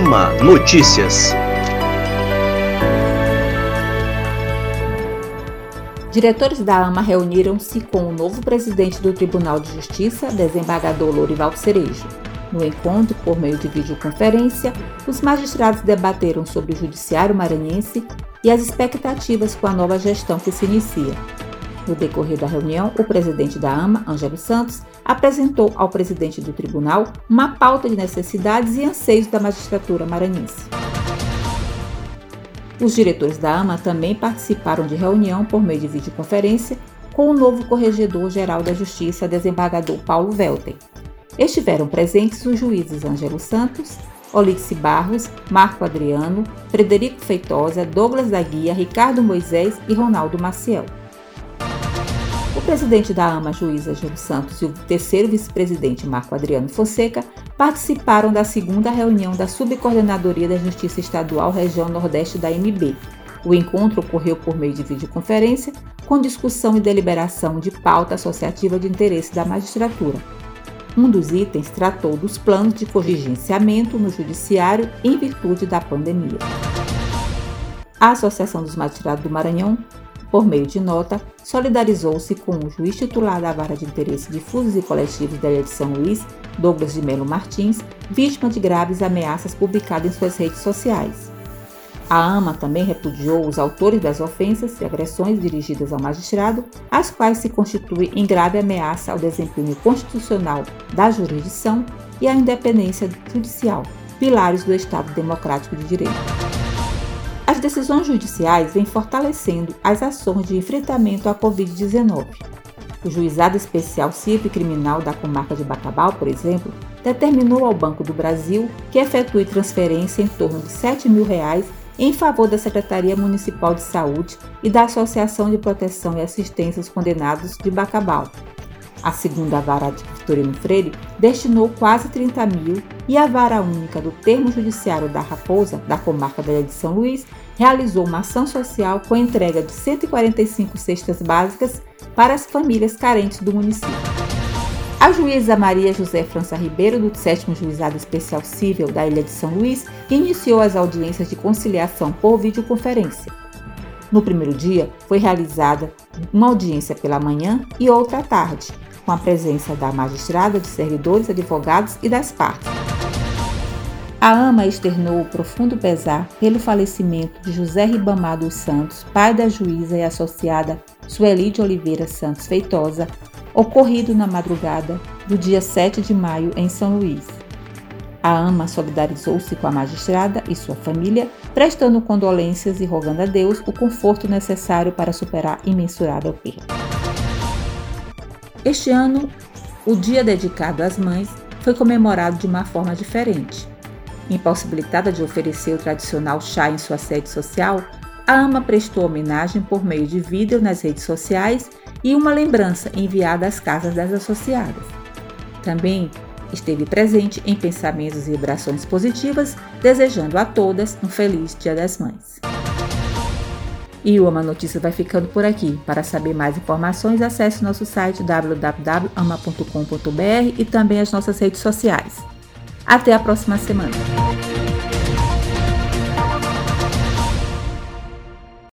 AMA Notícias. Diretores da AMA reuniram-se com o novo presidente do Tribunal de Justiça, desembargador Lorival Cerejo. No encontro, por meio de videoconferência, os magistrados debateram sobre o judiciário maranhense e as expectativas com a nova gestão que se inicia. No decorrer da reunião, o presidente da AMA, Ângelo Santos, apresentou ao presidente do tribunal uma pauta de necessidades e anseios da magistratura maranhense. Os diretores da AMA também participaram de reunião por meio de videoconferência com o novo Corregedor-Geral da Justiça, desembargador Paulo Velten. Estiveram presentes os juízes Ângelo Santos, Olice Barros, Marco Adriano, Frederico Feitosa, Douglas da Guia, Ricardo Moisés e Ronaldo Maciel. O presidente da AMA, juíza Júlio Santos, e o terceiro vice-presidente, Marco Adriano Fonseca, participaram da segunda reunião da Subcoordenadoria da Justiça Estadual Região Nordeste da MB. O encontro ocorreu por meio de videoconferência, com discussão e deliberação de pauta associativa de interesse da magistratura. Um dos itens tratou dos planos de contingenciamento no Judiciário em virtude da pandemia. A Associação dos Magistrados do Maranhão por meio de nota, solidarizou-se com o juiz titular da Vara de Interesse Difusos e Coletivos da Ilha de São Luís, Douglas de Melo Martins, vítima de graves ameaças publicadas em suas redes sociais. A AMA também repudiou os autores das ofensas e agressões dirigidas ao magistrado, as quais se constituem em grave ameaça ao desempenho constitucional da jurisdição e à independência judicial, pilares do Estado Democrático de Direito. As decisões judiciais vêm fortalecendo as ações de enfrentamento à Covid-19. O Juizado Especial e Criminal da Comarca de Bacabal, por exemplo, determinou ao Banco do Brasil que efetue transferência em torno de 7 mil reais em favor da Secretaria Municipal de Saúde e da Associação de Proteção e Assistência aos Condenados de Bacabal, a segunda vara de Vitorino Freire destinou quase 30 mil e a vara única do termo judiciário da Raposa, da comarca da Ilha de São Luís, realizou uma ação social com a entrega de 145 cestas básicas para as famílias carentes do município. A juíza Maria José França Ribeiro, do 7 Juizado Especial Civil da Ilha de São Luís, iniciou as audiências de conciliação por videoconferência. No primeiro dia, foi realizada uma audiência pela manhã e outra à tarde, com a presença da magistrada, de servidores, advogados e das partes. A AMA externou o profundo pesar pelo falecimento de José Ribamar dos Santos, pai da juíza e associada Sueli de Oliveira Santos Feitosa, ocorrido na madrugada do dia 7 de maio em São Luís. A AMA solidarizou-se com a magistrada e sua família, prestando condolências e rogando a Deus o conforto necessário para superar imensurável perda. Este ano, o dia dedicado às mães foi comemorado de uma forma diferente. Impossibilitada de oferecer o tradicional chá em sua sede social, a AMA prestou homenagem por meio de vídeo nas redes sociais e uma lembrança enviada às casas das associadas. Também esteve presente em pensamentos e vibrações positivas, desejando a todas um feliz Dia das Mães. E o Ama Notícias vai ficando por aqui. Para saber mais informações, acesse nosso site www.ama.com.br e também as nossas redes sociais. Até a próxima semana!